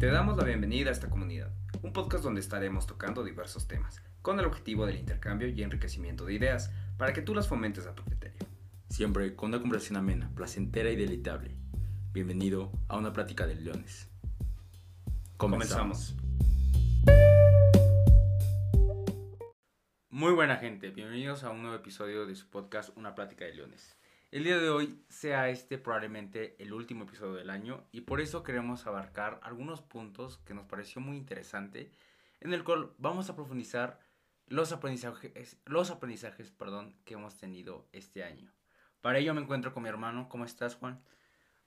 Te damos la bienvenida a esta comunidad, un podcast donde estaremos tocando diversos temas, con el objetivo del intercambio y enriquecimiento de ideas, para que tú las fomentes a tu criterio. Siempre con una conversación amena, placentera y deleitable. Bienvenido a una plática de leones. Comenzamos. Muy buena gente, bienvenidos a un nuevo episodio de su podcast Una plática de leones. El día de hoy sea este probablemente el último episodio del año y por eso queremos abarcar algunos puntos que nos pareció muy interesante en el cual vamos a profundizar los aprendizajes, los aprendizajes perdón, que hemos tenido este año. Para ello me encuentro con mi hermano. ¿Cómo estás, Juan?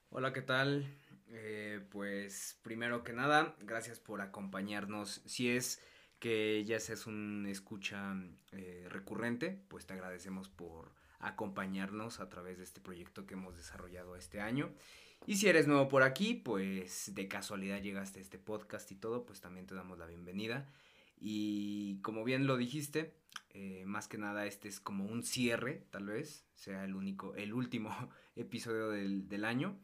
Hola, ¿qué tal? Eh, pues primero que nada, gracias por acompañarnos. Si es que ya seas un escucha eh, recurrente, pues te agradecemos por acompañarnos a través de este proyecto que hemos desarrollado este año. Y si eres nuevo por aquí, pues de casualidad llegaste a este podcast y todo, pues también te damos la bienvenida. Y como bien lo dijiste, eh, más que nada este es como un cierre, tal vez, sea el único, el último episodio del, del año.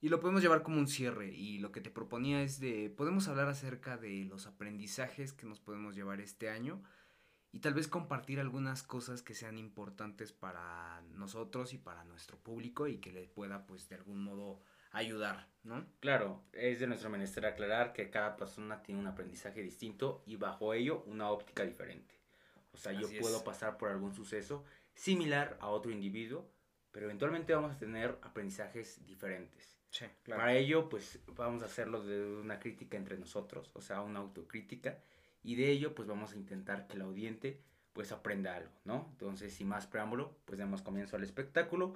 Y lo podemos llevar como un cierre. Y lo que te proponía es de, podemos hablar acerca de los aprendizajes que nos podemos llevar este año y tal vez compartir algunas cosas que sean importantes para nosotros y para nuestro público y que le pueda pues de algún modo ayudar, ¿no? Claro, es de nuestro menester aclarar que cada persona tiene un aprendizaje distinto y bajo ello una óptica diferente. O sea, yo puedo pasar por algún suceso similar a otro individuo, pero eventualmente vamos a tener aprendizajes diferentes. Sí, claro. Para ello, pues vamos a hacerlo de una crítica entre nosotros, o sea, una autocrítica y de ello pues vamos a intentar que el audiente pues aprenda algo, ¿no? Entonces, sin más preámbulo, pues damos comienzo al espectáculo.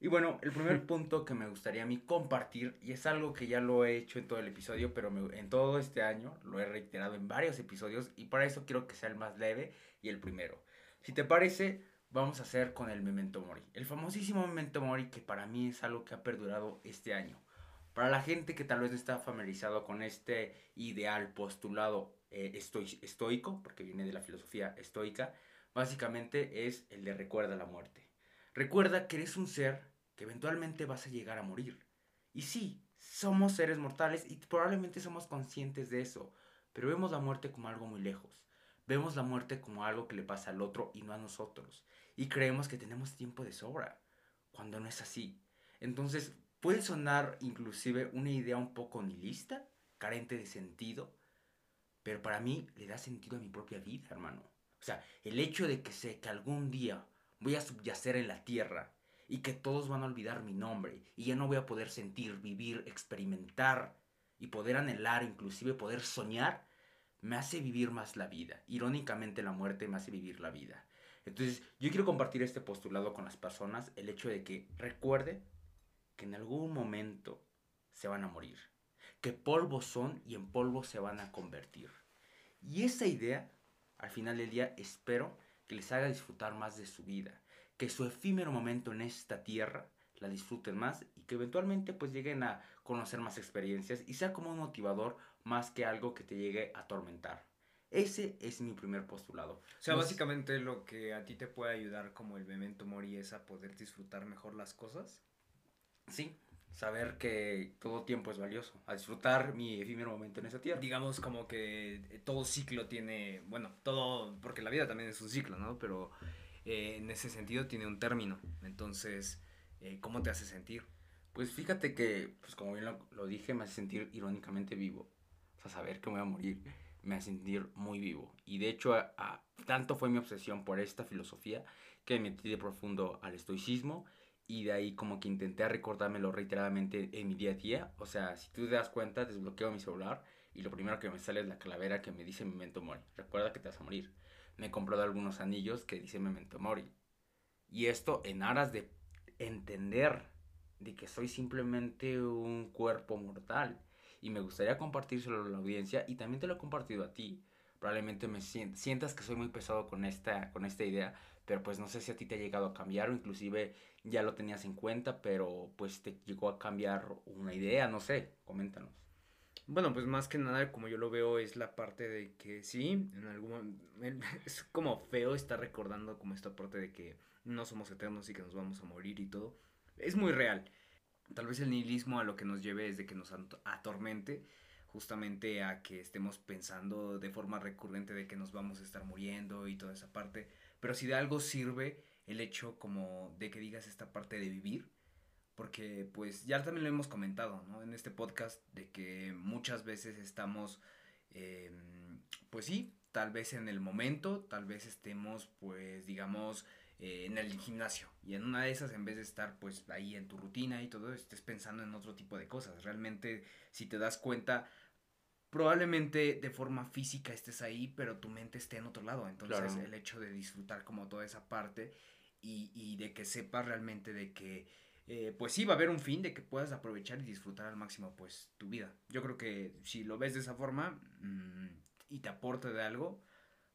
Y bueno, el primer punto que me gustaría a mí compartir, y es algo que ya lo he hecho en todo el episodio, pero en todo este año lo he reiterado en varios episodios, y para eso quiero que sea el más leve y el primero. Si te parece, vamos a hacer con el Memento Mori. El famosísimo Memento Mori que para mí es algo que ha perdurado este año. Para la gente que tal vez no está familiarizado con este ideal postulado eh, estoico, porque viene de la filosofía estoica, básicamente es el de recuerda la muerte. Recuerda que eres un ser que eventualmente vas a llegar a morir. Y sí, somos seres mortales y probablemente somos conscientes de eso, pero vemos la muerte como algo muy lejos. Vemos la muerte como algo que le pasa al otro y no a nosotros. Y creemos que tenemos tiempo de sobra, cuando no es así. Entonces, puede sonar inclusive una idea un poco nihilista, carente de sentido, pero para mí le da sentido a mi propia vida, hermano. O sea, el hecho de que sé que algún día voy a subyacer en la tierra y que todos van a olvidar mi nombre y ya no voy a poder sentir, vivir, experimentar y poder anhelar, inclusive poder soñar, me hace vivir más la vida. Irónicamente la muerte me hace vivir la vida. Entonces yo quiero compartir este postulado con las personas, el hecho de que recuerde que en algún momento se van a morir que polvo son y en polvo se van a convertir. Y esa idea, al final del día, espero que les haga disfrutar más de su vida, que su efímero momento en esta tierra la disfruten más y que eventualmente pues lleguen a conocer más experiencias y sea como un motivador más que algo que te llegue a atormentar. Ese es mi primer postulado. O sea, básicamente lo que a ti te puede ayudar como el memento mori es a poder disfrutar mejor las cosas. Sí, saber que todo tiempo es valioso, a disfrutar mi efímero momento en esa tierra. Digamos como que eh, todo ciclo tiene, bueno, todo, porque la vida también es un ciclo, ¿no? Pero eh, en ese sentido tiene un término. Entonces, eh, ¿cómo te hace sentir? Pues fíjate que, pues como bien lo, dije, me hace sentir irónicamente vivo. O sea, saber que me voy a morir me hace sentir muy vivo. Y de hecho, tanto fue mi obsesión por esta filosofía que me metí de profundo al estoicismo y de ahí como que intenté recordármelo reiteradamente en mi día a día. O sea, si tú te das cuenta, desbloqueo mi celular y lo primero que me sale es la calavera que me dice Memento Mori. Recuerda que te vas a morir. Me he comprado algunos anillos que dicen Memento Mori. Y esto en aras de entender de que soy simplemente un cuerpo mortal. Y me gustaría compartírselo a la audiencia y también te lo he compartido a ti. Probablemente me sientas que soy muy pesado con esta, con esta idea, pero pues no sé si a ti te ha llegado a cambiar o inclusive ya lo tenías en cuenta, pero pues te llegó a cambiar una idea, no sé, coméntanos. Bueno, pues más que nada, como yo lo veo, es la parte de que sí, en algún es como feo estar recordando como esta parte de que no somos eternos y que nos vamos a morir y todo. Es muy real. Tal vez el nihilismo a lo que nos lleve es de que nos atormente justamente a que estemos pensando de forma recurrente de que nos vamos a estar muriendo y toda esa parte, pero si de algo sirve el hecho como de que digas esta parte de vivir, porque pues ya también lo hemos comentado, ¿no? En este podcast de que muchas veces estamos, em, pues sí, tal vez en el momento, tal vez estemos pues digamos eh, en el gimnasio y en una de esas en vez de estar pues ahí en tu rutina y todo, estés pensando en otro tipo de cosas. Realmente si te das cuenta, probablemente de forma física estés ahí, pero tu mente esté en otro lado. Entonces el hecho de disfrutar como toda esa parte y, y de que sepas realmente de que eh, pues sí va a haber un fin de que puedas aprovechar y disfrutar al máximo pues tu vida. Yo creo que si lo ves de esa forma mm, y te aporta de algo,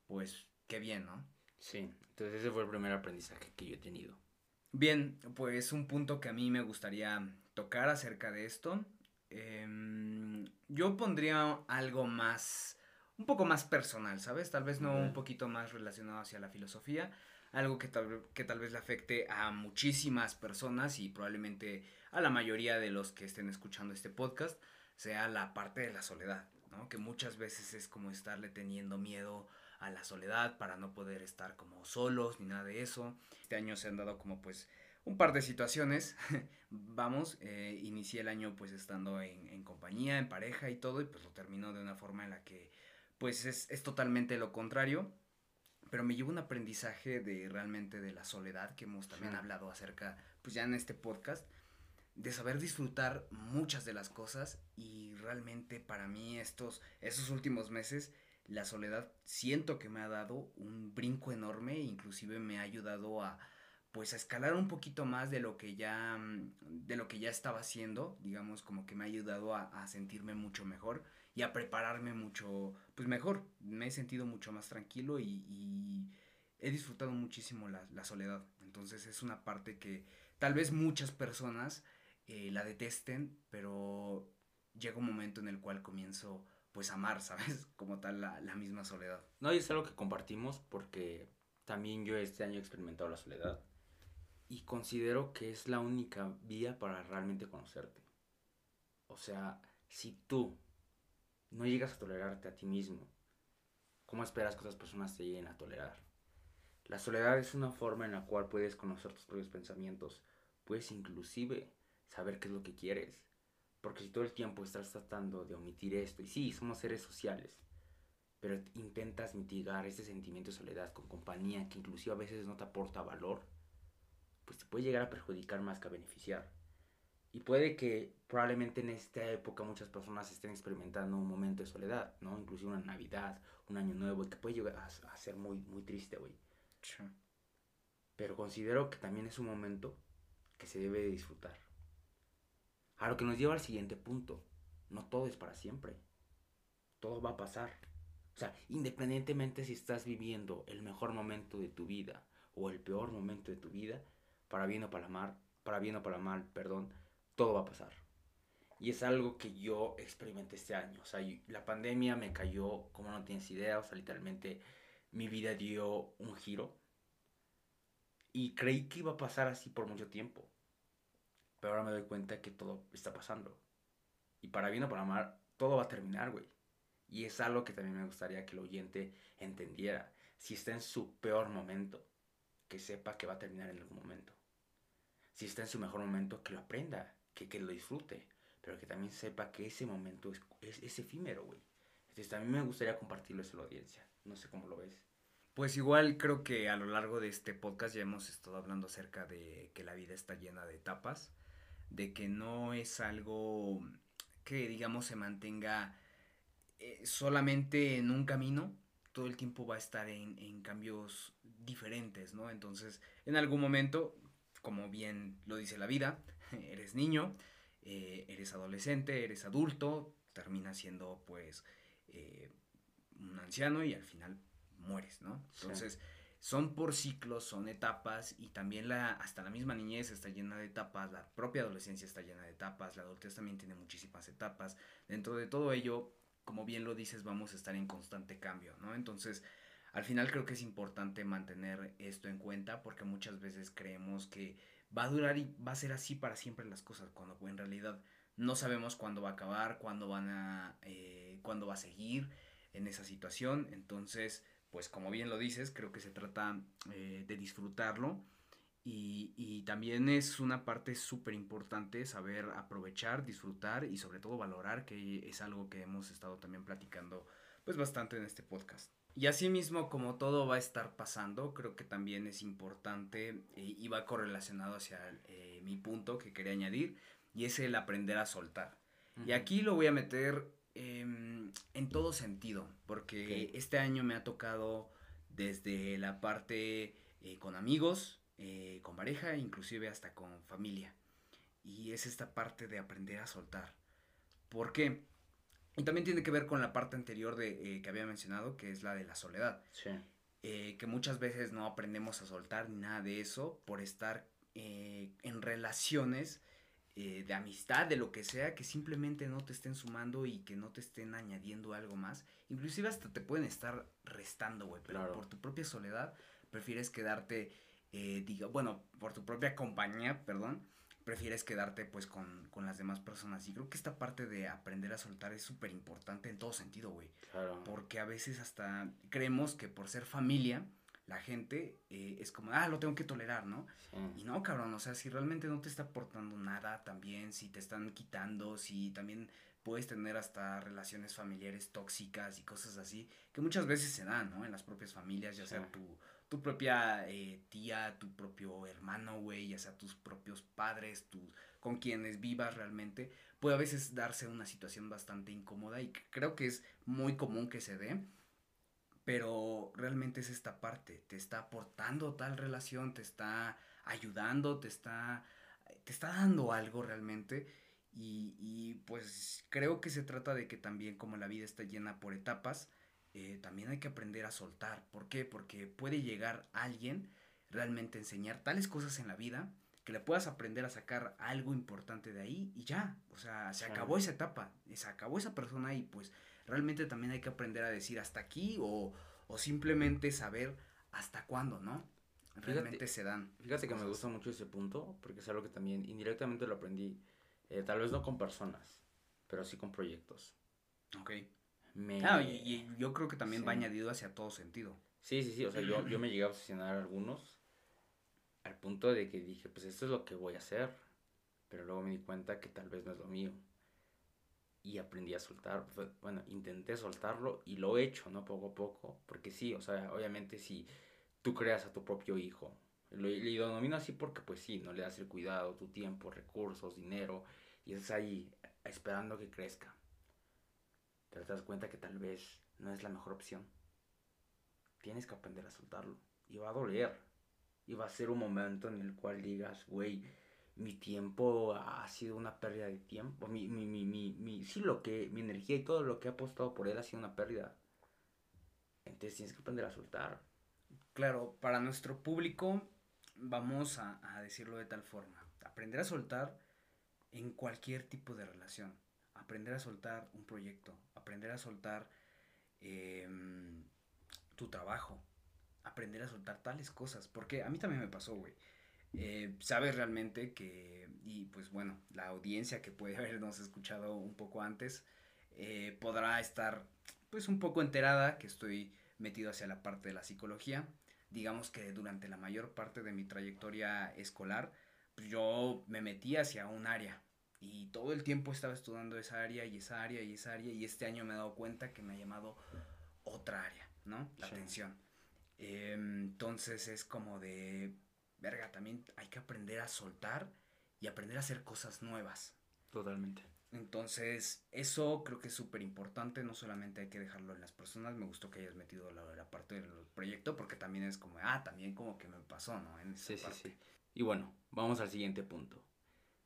pues qué bien, ¿no? Sí, entonces ese fue el primer aprendizaje que yo he tenido. Bien, pues un punto que a mí me gustaría tocar acerca de esto Em, yo pondría algo más, un poco más personal, ¿sabes? Tal vez no un poquito más relacionado hacia la filosofía, algo que tal, que tal vez le afecte a muchísimas personas y probablemente a la mayoría de los que estén escuchando este podcast, sea la parte de la soledad, ¿no? Que muchas veces es como estarle teniendo miedo a la soledad para no poder estar como solos ni nada de eso. Este año se han dado como pues un par de situaciones. Vamos, eh, inicié el año pues estando en, compañía, en pareja y todo, y pues lo terminó de una forma en la que pues es, totalmente lo contrario. Pero me llevo un aprendizaje de realmente de la soledad que hemos también hablado acerca, pues ya en este podcast, de saber disfrutar muchas de las cosas y realmente para mí estos, estos últimos meses la soledad siento que me ha dado un brinco enorme, inclusive me ha ayudado a, pues a escalar un poquito más de lo que ya mm, de lo que ya estaba haciendo digamos como que me ha ayudado a, sentirme mucho mejor y a prepararme mucho pues mejor. Me he sentido mucho más tranquilo y, he disfrutado muchísimo la, soledad. Entonces es una parte que tal vez muchas personas eh, la detesten pero llega un momento en el cual comienzo pues a amar sabes como tal la, la misma soledad. No y es algo que compartimos porque también yo este año he experimentado la soledad y considero que es la única vía para realmente conocerte. O sea, si tú no llegas a tolerarte a ti mismo, ¿cómo esperas que otras personas te lleguen a tolerar? La soledad es una forma en la cual puedes conocer tus propios pensamientos, puedes inclusive saber qué es lo que quieres. Porque si todo el tiempo estás tratando de omitir esto, y sí, somos seres sociales, pero intentas mitigar ese sentimiento de soledad con compañía que inclusive a veces no te aporta valor, pues te puede llegar a perjudicar más que a beneficiar. Y puede que probablemente en esta época muchas personas estén experimentando un momento de soledad, ¿no? Inclusive una Navidad, un año nuevo, que puede llegar a, ser muy, muy triste, güey. Pero considero que también es un momento que se debe de disfrutar. A lo que nos lleva al siguiente punto. No todo es para siempre. Todo va a pasar. O sea, independientemente si estás viviendo el mejor momento de tu vida o el peor momento de tu vida, para bien o para mal, para bien o para mal, perdón, todo va a pasar. Y es algo que yo experimenté este año. O sea, la pandemia me cayó como no tienes idea. O sea, literalmente mi vida dio un giro. Y creí que iba a pasar así por mucho tiempo. Pero ahora me doy cuenta que todo está pasando. Y para bien o para mal, todo va a terminar, güey. Y es algo que también me gustaría que el oyente entendiera. Si está en su peor momento, que sepa que va a terminar en algún momento si está en su mejor momento, que lo aprenda, que, que lo disfrute, pero que también sepa que ese momento es, es, efímero, güey. Entonces también me gustaría compartirlo a la audiencia. No sé cómo lo ves. Pues igual creo que a lo largo de este podcast ya hemos estado hablando acerca de que la vida está llena de etapas, de que no es algo que digamos se mantenga eh, solamente en un camino, todo el tiempo va a estar en, en cambios diferentes, ¿no? Entonces, en algún momento como bien lo dice la vida, eres niño, eh, eres adolescente, eres adulto, terminas siendo pues eh, un anciano y al final mueres, ¿no? Entonces, son por ciclos, son etapas y también la, hasta la misma niñez está llena de etapas, la propia adolescencia está llena de etapas, la adultez también tiene muchísimas etapas. Dentro de todo ello, como bien lo dices, vamos a estar en constante cambio, ¿no? Entonces, al final creo que es importante mantener esto en cuenta porque muchas veces creemos que va a durar y va a ser así para siempre las cosas, cuando en realidad no sabemos cuándo va a acabar, cuándo van a, eh, cuándo va a seguir en esa situación. Entonces, pues como bien lo dices, creo que se trata eh, de disfrutarlo. Y, y, también es una parte súper importante saber aprovechar, disfrutar y sobre todo valorar, que es algo que hemos estado también platicando pues bastante en este podcast. Y así mismo como todo va a estar pasando, creo que también es importante eh, y va correlacionado hacia eh, mi punto que quería añadir, y es el aprender a soltar. Y aquí lo voy a meter em, en todo sentido, porque este año me ha tocado desde la parte eh, con amigos, con pareja, inclusive hasta con familia. Y es esta parte de aprender a soltar. ¿Por qué? Y también tiene que ver con la parte anterior de, eh, que había mencionado, que es la de la soledad. Sí. Eh, que muchas veces no aprendemos a soltar ni nada de eso por estar eh, en relaciones de amistad, de lo que sea, que simplemente no te estén sumando y que no te estén añadiendo algo más. Inclusive hasta te pueden estar restando, güey, pero por tu propia soledad prefieres quedarte, diga, bueno, por tu propia compañía, perdón, prefieres quedarte pues con, con, las demás personas. Y creo que esta parte de aprender a soltar es súper importante en todo sentido, güey. Claro. Porque a veces hasta creemos que por ser familia, la gente eh, es como, ah, lo tengo que tolerar, ¿no? Y no, cabrón, o sea, si realmente no te está aportando nada también, si te están quitando, si también puedes tener hasta relaciones familiares tóxicas y cosas así, que muchas veces se dan, ¿no? En las propias familias, ya sea tu tu propia eh, tía, tu propio hermano, güey, ya sea tus propios padres, tus, con quienes vivas realmente, puede a veces darse una situación bastante incómoda y creo que es muy común que se dé, pero realmente es esta parte, te está aportando tal relación, te está ayudando, te está, te está dando algo realmente. Y, y pues creo que se trata de que también como la vida está llena por etapas, eh, también hay que aprender a soltar. ¿Por qué? Porque puede llegar alguien realmente enseñar tales cosas en la vida que le puedas aprender a sacar algo importante de ahí y ya. O sea, se acabó esa etapa, se acabó esa persona y pues realmente también hay que aprender a decir hasta aquí o, o simplemente saber hasta cuándo, ¿no? Realmente se dan. Fíjate que me gusta mucho ese punto porque es algo que también indirectamente lo aprendí, eh, tal vez no con personas, pero sí con proyectos. Ok. Ah, y, yo creo que también va añadido hacia todo sentido. Sí, sí, sí, o sea, yo, yo me llegué a obsesionar a algunos al punto de que dije, pues esto es lo que voy a hacer, pero luego me di cuenta que tal vez no es lo mío. Y aprendí a soltar, bueno, intenté soltarlo y lo he hecho, ¿no? Poco a poco, porque sí, o sea, obviamente si tú creas a tu propio hijo, lo, lo denomino así porque pues sí, no le das el cuidado, tu tiempo, recursos, dinero, y estás ahí esperando que crezca te das cuenta que tal vez no es la mejor opción. Tienes que aprender a soltarlo. Y va a doler. Y va a ser un momento en el cual digas, güey, mi tiempo ha sido una pérdida de tiempo. Mi, mi, mi, mi, mi, sí, lo que, mi energía y todo lo que he apostado por él ha sido una pérdida. Entonces tienes que aprender a soltar. Claro, para nuestro público, vamos a, a decirlo de tal forma. Aprender a soltar en cualquier tipo de relación aprender a soltar un proyecto, aprender a soltar em, tu trabajo, aprender a soltar tales cosas, porque a mí también me pasó, güey. Eh, sabes realmente que, y pues bueno, la audiencia que puede habernos escuchado un poco antes, eh, podrá estar pues un poco enterada que estoy metido hacia la parte de la psicología. Digamos que durante la mayor parte de mi trayectoria escolar, pues yo me metí hacia un área, y todo el tiempo estaba estudiando esa área y esa área y esa área y este año me he dado cuenta que me ha llamado otra área, ¿no? La atención. Entonces es como de, verga, también hay que aprender a soltar y aprender a hacer cosas nuevas. Totalmente. Entonces, eso creo que es súper importante, no solamente hay que dejarlo en las personas, me gustó que hayas metido la, la parte del proyecto, porque también es como, ah, también como que me pasó, ¿no? En sí, sí, sí. Y bueno, vamos al siguiente punto.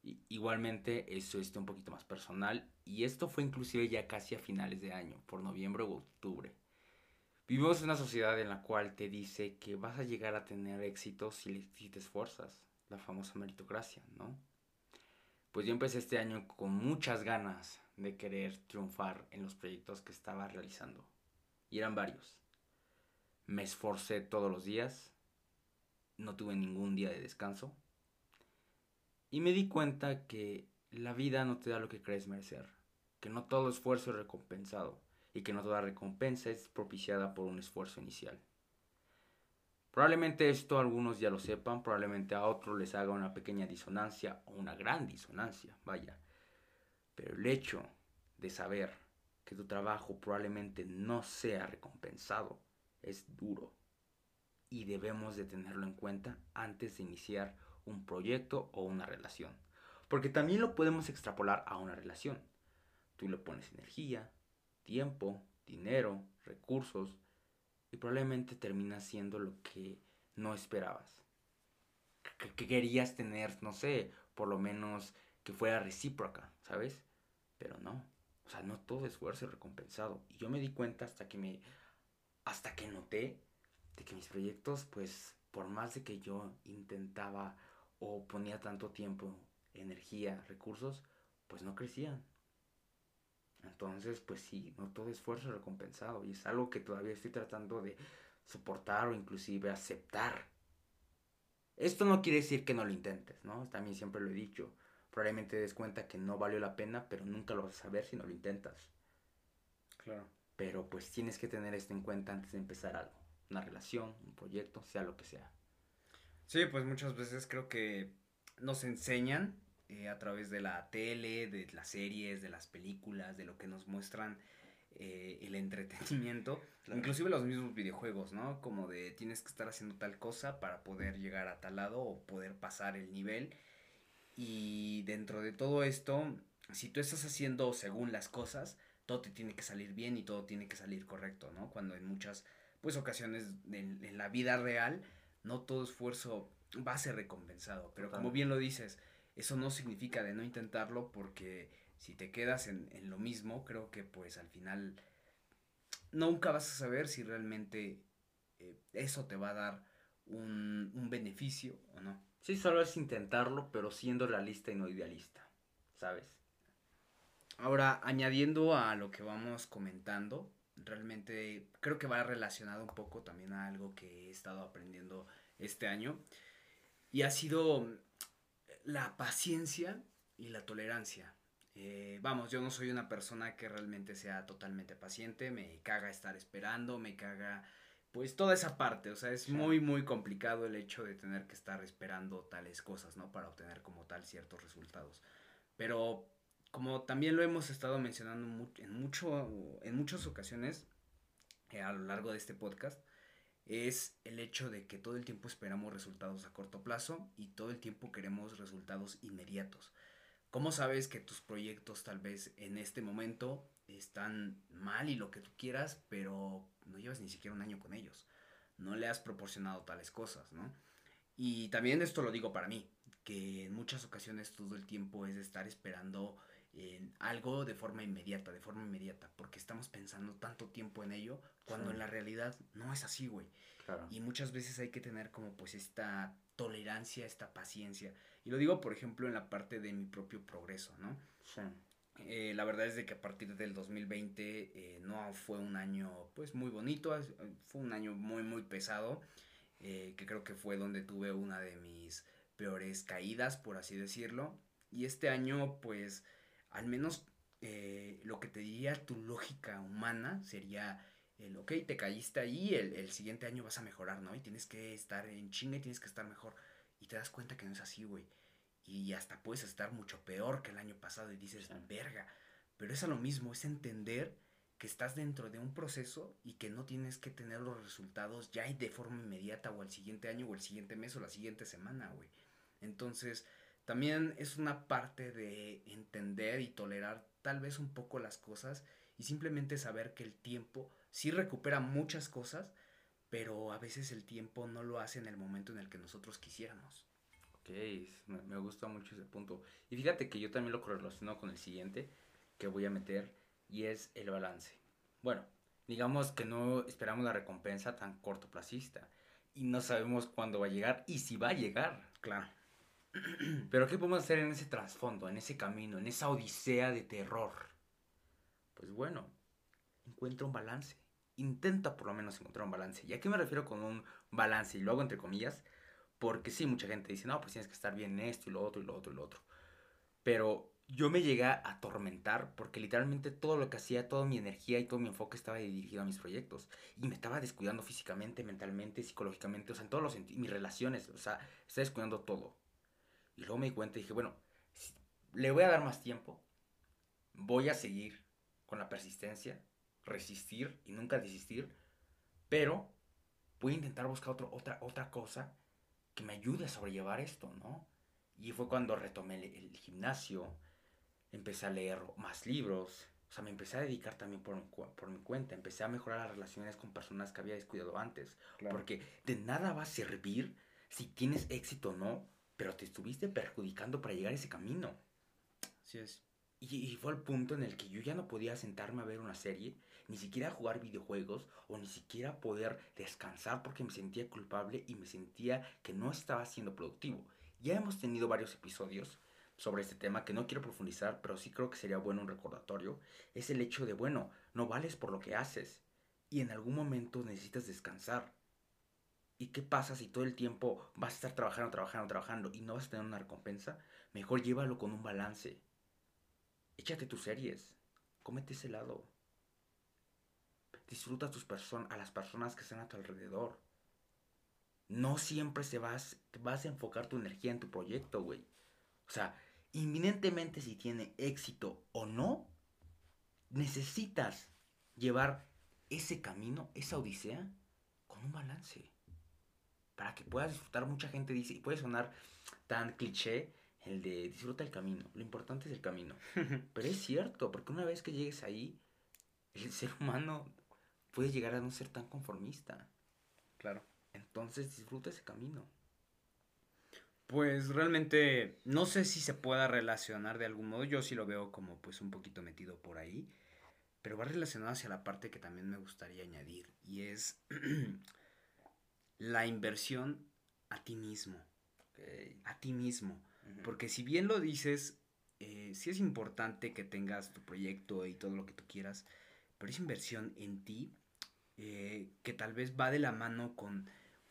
Igualmente, eso está un poquito más personal y esto fue inclusive ya casi a finales de año, por noviembre o octubre. Vivimos en una sociedad en la cual te dice que vas a llegar a tener éxito si, si te esfuerzas, la famosa meritocracia, ¿no? Pues yo empecé este año con muchas ganas de querer triunfar en los proyectos que estaba realizando. Y eran varios. Me esforcé todos los días, no tuve ningún día de descanso y me di cuenta que la vida no te da lo que crees merecer, que no todo esfuerzo es recompensado y que no toda recompensa es propiciada por un esfuerzo inicial. Probablemente esto algunos ya lo sepan, probablemente a otros les haga una pequeña disonancia o una gran disonancia, vaya. Pero el hecho de saber que tu trabajo probablemente no sea recompensado es duro y debemos de tenerlo en cuenta antes de iniciar un proyecto o una relación. Porque también lo podemos extrapolar a una relación. Tú le pones energía, tiempo, dinero, recursos y probablemente termina siendo lo que no esperabas. Que, querías tener, no sé, por lo menos que fuera recíproca, ¿sabes? Pero no. O sea, no todo esfuerzo es recompensado. Y yo me di cuenta hasta que me. hasta que noté de que mis proyectos, pues, por más de que yo intentaba o ponía tanto tiempo, energía, recursos, pues no crecían. Entonces, pues sí, no todo esfuerzo es recompensado y es algo que todavía estoy tratando de soportar o inclusive aceptar. Esto no quiere decir que no lo intentes, ¿no? También siempre lo he dicho. Probablemente te des cuenta que no valió la pena, pero nunca lo vas a saber si no lo intentas. Claro. Pero pues tienes que tener esto en cuenta antes de empezar algo. Una relación, un proyecto, sea lo que sea. Sí, pues muchas veces creo que nos enseñan eh, a través de la tele, de las series, de las películas, de lo que nos muestran eh, el entretenimiento, inclusive los mismos videojuegos, ¿no? Como de tienes que estar haciendo tal cosa para poder llegar a tal lado o poder pasar el nivel. Y dentro de todo esto, si tú estás haciendo según las cosas, todo te tiene que salir bien y todo tiene que salir correcto, ¿no? Cuando en muchas pues ocasiones en, la vida real no todo esfuerzo va a ser recompensado, pero como bien lo dices, eso no significa de no intentarlo porque si te quedas en, lo mismo, creo que pues al final nunca vas a saber si realmente eh, eso te va a dar un, un, beneficio o no. Sí, solo es intentarlo, pero siendo realista y no idealista, ¿sabes? Ahora, añadiendo a lo que vamos comentando, realmente creo que va relacionado un poco también a algo que he estado aprendiendo este año y ha sido la paciencia y la tolerancia. Eh, vamos, yo no soy una persona que realmente sea totalmente paciente, me caga estar esperando, me caga pues toda esa parte, o sea, es muy muy complicado el hecho de tener que estar esperando tales cosas, ¿no? Para obtener como tal ciertos resultados. Pero como también lo hemos estado mencionando en, mucho, en muchas ocasiones eh, a lo largo de este podcast, es el hecho de que todo el tiempo esperamos resultados a corto plazo y todo el tiempo queremos resultados inmediatos. ¿Cómo sabes que tus proyectos tal vez en este momento están mal y lo que tú quieras, pero no llevas ni siquiera un año con ellos? No le has proporcionado tales cosas, ¿no? Y también esto lo digo para mí, que en muchas ocasiones todo el tiempo es estar esperando en algo de forma inmediata, de forma inmediata, porque estamos pensando tanto tiempo en ello, cuando en la realidad no es así, güey. Y muchas veces hay que tener como pues esta tolerancia, esta paciencia. Y lo digo, por ejemplo, en la parte de mi propio progreso, ¿no? Eh, la verdad es de que a partir del 2020 eh, no fue un año pues muy bonito, fue un año muy muy pesado, eh, que creo que fue donde tuve una de mis peores caídas, por así decirlo. Y este año pues al menos eh, lo que te diría tu lógica humana sería el, ok, te caíste ahí, el, siguiente año vas a mejorar, ¿no? Y tienes que estar en chinga y tienes que estar mejor. Y te das cuenta que no es así, güey. Y hasta puedes estar mucho peor que el año pasado y dices, verga. Pero es a lo mismo, es entender que estás dentro de un proceso y que no tienes que tener los resultados ya de forma inmediata o al siguiente año o el siguiente mes o la siguiente semana, güey. Entonces, también es una parte de entender y tolerar tal vez un poco las cosas y simplemente saber que el tiempo sí recupera muchas cosas, pero a veces el tiempo no lo hace en el momento en el que nosotros quisiéramos. Ok, me, gusta mucho ese punto. Y fíjate que yo también lo relaciono con el siguiente que voy a meter y es el balance. Bueno, digamos que no esperamos la recompensa tan cortoplacista y no sabemos cuándo va a llegar y si va a llegar. Claro. Pero ¿qué podemos hacer en ese trasfondo, en ese camino, en esa odisea de terror? Pues bueno, encuentra un balance. Intenta por lo menos encontrar un balance. ¿Y a qué me refiero con un balance? Y lo hago entre comillas, porque sí, mucha gente dice, no, pues tienes que estar bien en esto y lo otro y lo otro y lo otro. Pero yo me llegué a atormentar porque literalmente todo lo que hacía, toda mi energía y todo mi enfoque estaba dirigido a mis proyectos. Y me estaba descuidando físicamente, mentalmente, psicológicamente, o sea, en todos los sentidos, mis relaciones, o sea, estaba descuidando todo. Y luego me di cuenta y dije, bueno, le voy a dar más tiempo, voy a seguir con la persistencia, resistir y nunca desistir, pero voy a intentar buscar otro, otra, otra cosa que me ayude a sobrellevar esto, ¿no? Y fue cuando retomé el, gimnasio, empecé a leer más libros, o sea, me empecé a dedicar también por mi, por mi cuenta, empecé a mejorar las relaciones con personas que había descuidado antes, porque de nada va a servir si tienes éxito o no, pero te estuviste perjudicando para llegar a ese camino. Así es. Y, fue el punto en el que yo ya no podía sentarme a ver una serie, ni siquiera jugar videojuegos, o ni siquiera poder descansar porque me sentía culpable y me sentía que no estaba siendo productivo. Ya hemos tenido varios episodios sobre este tema que no quiero profundizar, pero sí creo que sería bueno un recordatorio. Es el hecho de, bueno, no vales por lo que haces y en algún momento necesitas descansar. ¿Y qué pasa si todo el tiempo vas a estar trabajando, trabajando, trabajando y no vas a tener una recompensa? Mejor llévalo con un balance. Échate tus series. Cómete ese helado. Disfruta a, tus a las personas que están a tu alrededor. No siempre se vas, vas a enfocar tu energía en tu proyecto, güey. O sea, inminentemente si tiene éxito o no, necesitas llevar ese camino, esa odisea, con un balance. Para que puedas disfrutar, mucha gente dice, y puede sonar tan cliché, el de disfruta el camino. Lo importante es el camino. Pero es cierto, porque una vez que llegues ahí, el ser humano puede llegar a no ser tan conformista. Claro. Entonces disfruta ese camino. Pues realmente no sé si se pueda relacionar de algún modo. Yo sí lo veo como pues un poquito metido por ahí. Pero va relacionado hacia la parte que también me gustaría añadir. Y es la inversión a ti mismo. A ti mismo. Porque si bien lo dices, eh, sí es importante que tengas tu proyecto y todo lo que tú quieras, pero es inversión en ti eh, que tal vez va de la mano con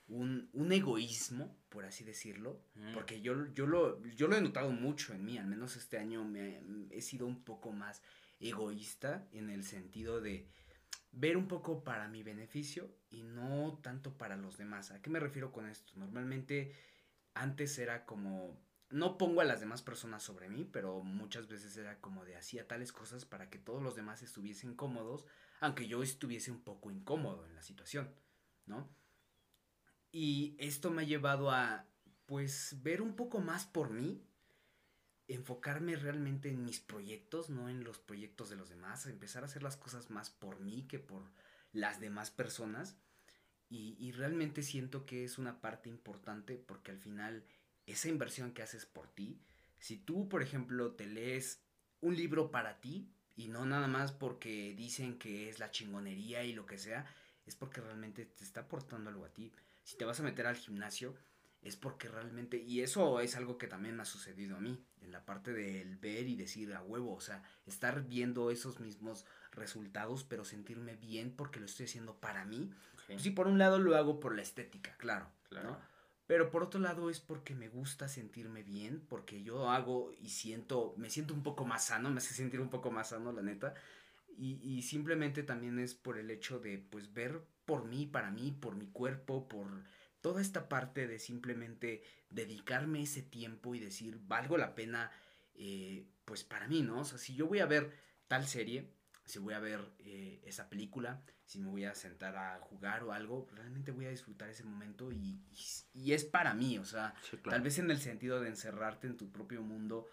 un, egoísmo, por así decirlo, mm. porque yo, yo, lo, yo lo he notado mucho en mí, al menos este año me, he sido un poco más egoísta en el sentido de ver un poco para mi beneficio y no tanto para los demás. ¿A qué me refiero con esto? Normalmente antes era como no pongo a las demás personas sobre mí, pero muchas veces era como de hacía tales cosas para que todos los demás estuviesen cómodos, aunque yo estuviese un poco incómodo en la situación, ¿no? Y esto me ha llevado a, pues, ver un poco más por mí, enfocarme realmente en mis proyectos, no en los proyectos de los demás, empezar a hacer las cosas más por mí que por las demás personas. Y, y realmente siento que es una parte importante porque al final esa inversión que haces por ti, si tú, por ejemplo, te lees un libro para ti y no nada más porque dicen que es la chingonería y lo que sea, es porque realmente te está aportando algo a ti. Si te vas a meter al gimnasio, es porque realmente, y eso es algo que también me ha sucedido a mí, en la parte del ver y decir a huevo, o sea, estar viendo esos mismos resultados, pero sentirme bien porque lo estoy haciendo para mí. Sí, por un lado lo hago por la estética, claro, claro. Pero por otro lado es porque me gusta sentirme bien, porque yo hago y siento, me siento un poco más sano, me hace sentir un poco más sano, la neta. Y, y simplemente también es por el hecho de, pues, ver por mí, para mí, por mi cuerpo, por toda esta parte de simplemente dedicarme ese tiempo y decir, valgo la pena, eh, pues, para mí, ¿no? O sea, si yo voy a ver tal serie, si voy a ver eh, esa película, si me voy a sentar a jugar o algo, realmente voy a disfrutar ese momento y, y, es para mí, o sea, tal vez en el sentido de encerrarte en tu propio mundo,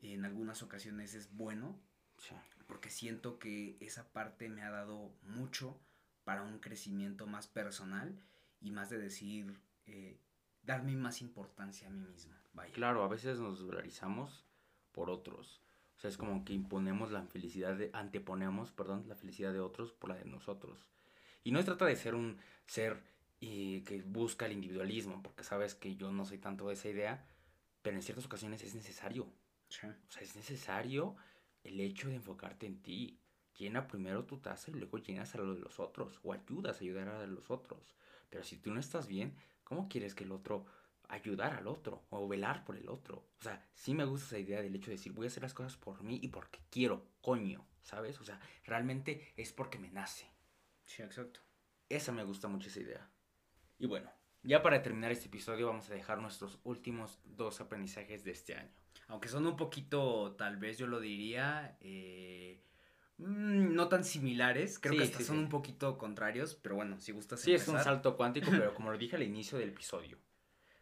en algunas ocasiones es bueno, porque siento que esa parte me ha dado mucho para un crecimiento más personal y más de decir, eh, darme más importancia a mí mismo. Claro, a veces nos dolarizamos por otros sea, es como que imponemos la felicidad de, anteponemos, perdón, la felicidad de otros por la de nosotros. Y no se trata de ser un ser eh, que busca el individualismo, porque sabes que yo no soy tanto de esa idea, pero en ciertas ocasiones es necesario. O sea, es necesario el hecho de enfocarte en ti. Llena primero tu taza y luego llenas a lo de los otros, o ayudas a ayudar a los otros. Pero si tú no estás bien, ¿cómo quieres que el otro ayudar al otro o velar por el otro. O sea, sí me gusta esa idea del hecho de decir, voy a hacer las cosas por mí y porque quiero, coño, ¿sabes? O sea, realmente es porque me nace. Sí, exacto. Esa me gusta mucho esa idea. Y bueno, ya para terminar este episodio vamos a dejar nuestros últimos dos aprendizajes de este año. Aunque son un poquito, tal vez yo lo diría, eh, mm, no tan similares. Creo Sí, que hasta sí, son sí. un poquito contrarios, pero bueno, si gustas Sí, es un salto cuántico, pero como lo dije al inicio del episodio,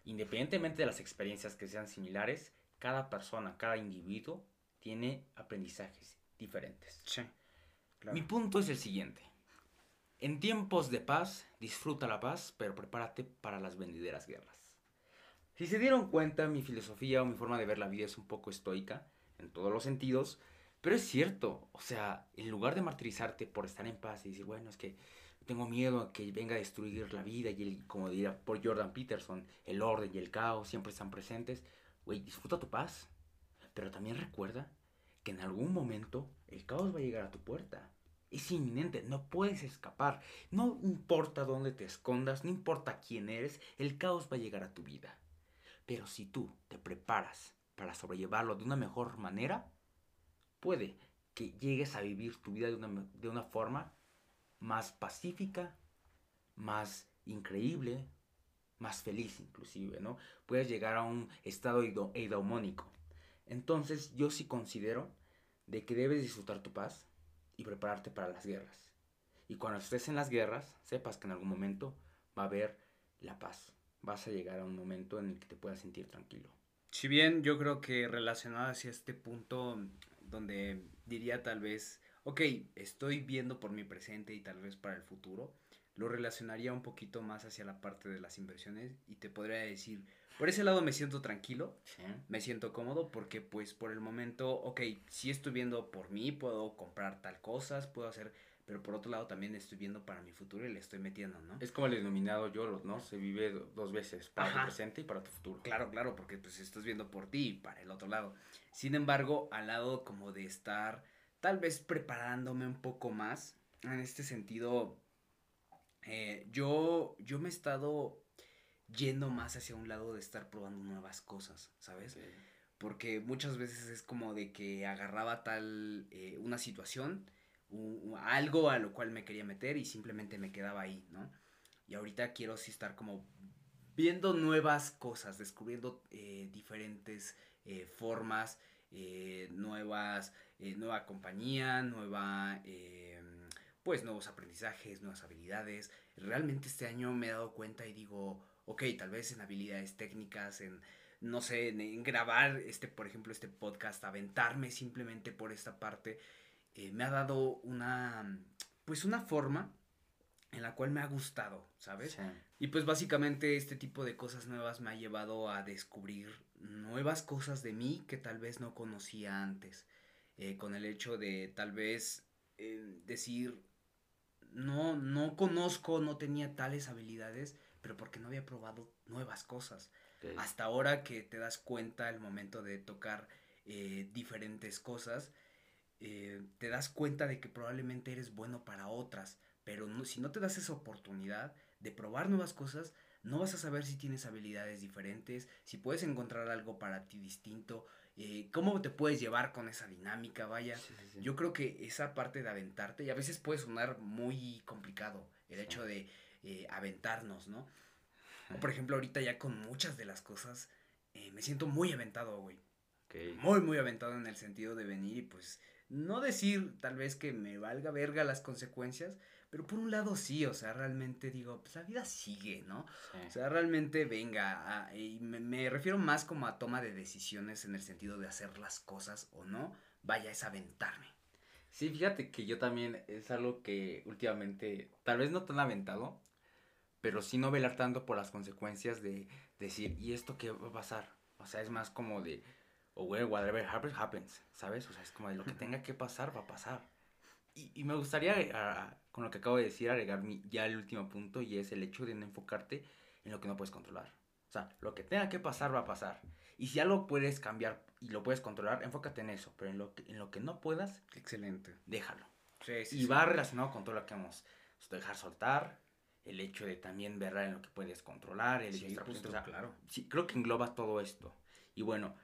independientemente de las experiencias que sean similares, cada persona, cada individuo tiene aprendizajes diferentes. Sí, claro. Mi punto es el siguiente. En tiempos de paz, disfruta la paz, pero prepárate para las venideras guerras. Si se dieron cuenta, mi filosofía o mi forma de ver la vida es un poco estoica, en todos los sentidos, pero es cierto, o sea, en lugar de martirizarte por estar en paz y decir, bueno, es que tengo miedo a que venga a destruir la vida y el, como diría por Jordan Peterson, el orden y el caos siempre están presentes, güey, disfruta tu paz, pero también recuerda que en algún momento el caos va a llegar a tu puerta. Es inminente, no puedes escapar. No importa dónde te escondas, no importa quién eres, el caos va a llegar a tu vida. Pero si tú te preparas para sobrellevarlo de una mejor manera, puede que llegues a vivir tu vida de una, de una forma más pacífica, más increíble, más feliz inclusive, ¿no? Puedes llegar a un estado eudaimónico. Entonces yo sí considero de que debes disfrutar tu paz y prepararte para las guerras. Y cuando estés en las guerras, sepas que en algún momento va a haber la paz. Vas a llegar a un momento en el que te puedas sentir tranquilo. Si bien yo creo que relacionado hacia este punto donde diría tal vez, ok, estoy viendo por mi presente y tal vez para el futuro, lo relacionaría un poquito más hacia la parte de las inversiones y te podría decir, por ese lado me siento tranquilo, me siento cómodo porque pues por el momento, ok, si estoy viendo por mí, puedo comprar tal cosas, puedo hacer, pero por otro lado también estoy viendo para mi futuro y le estoy metiendo, ¿no? Es como el denominado YOLO, ¿no? Se vive do- dos veces, para Ajá. tu presente y para tu futuro. Claro, claro, porque pues estás viendo por ti y para el otro lado. Sin embargo, al lado como de estar tal vez preparándome un poco más, en este sentido, eh, yo, yo me he estado yendo más hacia un lado de estar probando nuevas cosas, ¿sabes? Sí. Porque muchas veces es como de que agarraba tal eh, una situación, algo a lo cual me quería meter y simplemente me quedaba ahí, ¿no? Y ahorita quiero sí estar como viendo nuevas cosas, descubriendo eh, diferentes eh, formas, eh, nuevas, nueva compañía, nueva, eh, pues nuevos aprendizajes, nuevas habilidades. Realmente este año me he dado cuenta y digo, ok, tal vez en habilidades técnicas, en, no sé, en grabar este, por ejemplo, este podcast, aventarme simplemente por esta parte, eh, me ha dado una, pues una forma en la cual me ha gustado, ¿sabes? Sí. Y pues básicamente este tipo de cosas nuevas me ha llevado a descubrir nuevas cosas de mí que tal vez no conocía antes. Eh, con el hecho de tal vez eh, decir, no, no conozco, no tenía tales habilidades, pero porque no había probado nuevas cosas. Hasta ahora que te das cuenta al momento de tocar eh, diferentes cosas, eh, te das cuenta de que probablemente eres bueno para otras, pero no- si no te das esa oportunidad de probar nuevas cosas, no vas a saber si tienes habilidades diferentes, si puedes encontrar algo para ti distinto, eh, cómo te puedes llevar con esa dinámica, vaya. Sí, sí, sí. Yo creo que esa parte de aventarte, y a veces puede sonar muy complicado el hecho de eh, aventarnos, ¿no? O por ejemplo, ahorita ya con muchas de las cosas, eh, me siento muy aventado, güey. Ok. Muy, muy aventado en el sentido de venir y pues no decir tal vez que me valga verga las consecuencias, pero por un lado sí, o sea, realmente digo, pues la vida sigue, ¿no? Sí. O sea, realmente venga, a- y me, me refiero más como a toma de decisiones en el sentido de hacer las cosas o no, vaya, es aventarme. Sí, fíjate que yo también es algo que últimamente, tal vez no tan aventado, pero sí no velar tanto por las consecuencias de decir, ¿y esto qué va a pasar? O sea, es más como de, oh, well, whatever happens, happens, ¿sabes? O sea, es como de lo que tenga que pasar, va a pasar. Y, y me gustaría, ah, con lo que acabo de decir, agregar mi- ya el último punto y es el hecho de no enfocarte en lo que no puedes controlar. O sea, lo que tenga que pasar, va a pasar. Y si algo puedes cambiar y lo puedes controlar, enfócate en eso. Pero en lo que, en lo que no puedas, Excelente. déjalo. Sí, sí, Y sí. va relacionado con todo lo que hemos dejar soltar, el hecho de también ver en lo que puedes controlar, el hecho de estar justo, o sea, claro. sí, creo que engloba todo esto. Y bueno,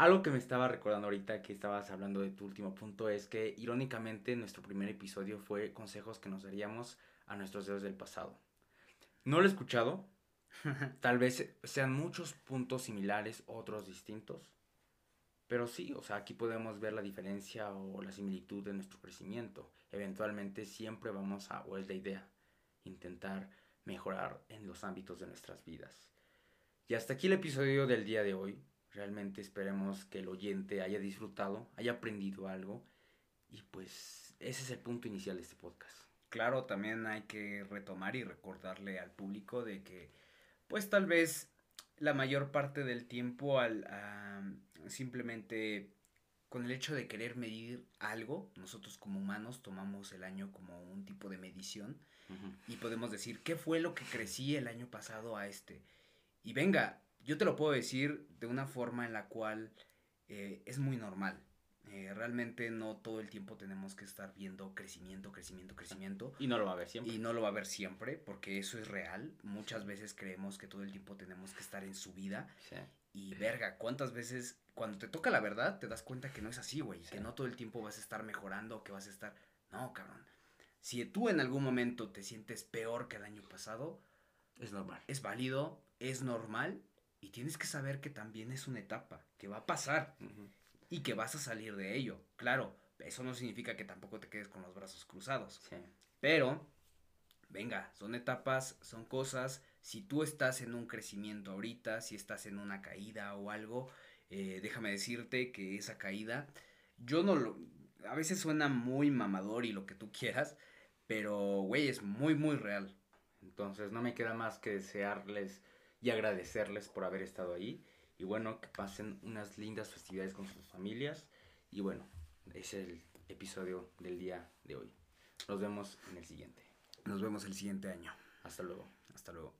algo que me estaba recordando ahorita que estabas hablando de tu último punto es que irónicamente nuestro primer episodio fue consejos que nos daríamos a nuestros dedos del pasado. No lo he escuchado, tal vez sean muchos puntos similares, otros distintos, pero sí, o sea, aquí podemos ver la diferencia o la similitud de nuestro crecimiento. Eventualmente siempre vamos a, o es la idea, intentar mejorar en los ámbitos de nuestras vidas. Y hasta aquí el episodio del día de hoy. Realmente esperemos que el oyente haya disfrutado, haya aprendido algo y pues ese es el punto inicial de este podcast. Claro, también hay que retomar y recordarle al público de que, pues tal vez la mayor parte del tiempo al a, simplemente con el hecho de querer medir algo, nosotros como humanos tomamos el año como un tipo de medición y podemos decir, ¿qué fue lo que crecí el año pasado a este? Y venga, yo te lo puedo decir de una forma en la cual eh, es muy normal. Eh, realmente no todo el tiempo tenemos que estar viendo crecimiento, crecimiento, crecimiento. Y no lo va a ver siempre. Y no lo va a ver siempre, porque eso es real. Muchas veces creemos que todo el tiempo tenemos que estar en su vida. Sí. Y verga, ¿cuántas veces cuando te toca la verdad te das cuenta que no es así, güey? Sí. Que no todo el tiempo vas a estar mejorando, que vas a estar... No, cabrón. Si tú en algún momento te sientes peor que el año pasado, Es normal. es válido, es normal y tienes que saber que también es una etapa, que va a pasar y que vas a salir de ello. Claro, eso no significa que tampoco te quedes con los brazos cruzados. Sí. Pero, venga, son etapas, son cosas. Si tú estás en un crecimiento ahorita, si estás en una caída o algo, eh, déjame decirte que esa caída, yo no lo... A veces suena muy mamador y lo que tú quieras, pero, güey, es muy, muy real. Entonces no me queda más que desearles y agradecerles por haber estado ahí. Y bueno, que pasen unas lindas festividades con sus familias. Y bueno, es el episodio del día de hoy. Nos vemos en el siguiente. Nos vemos el siguiente año. Hasta luego. Hasta luego.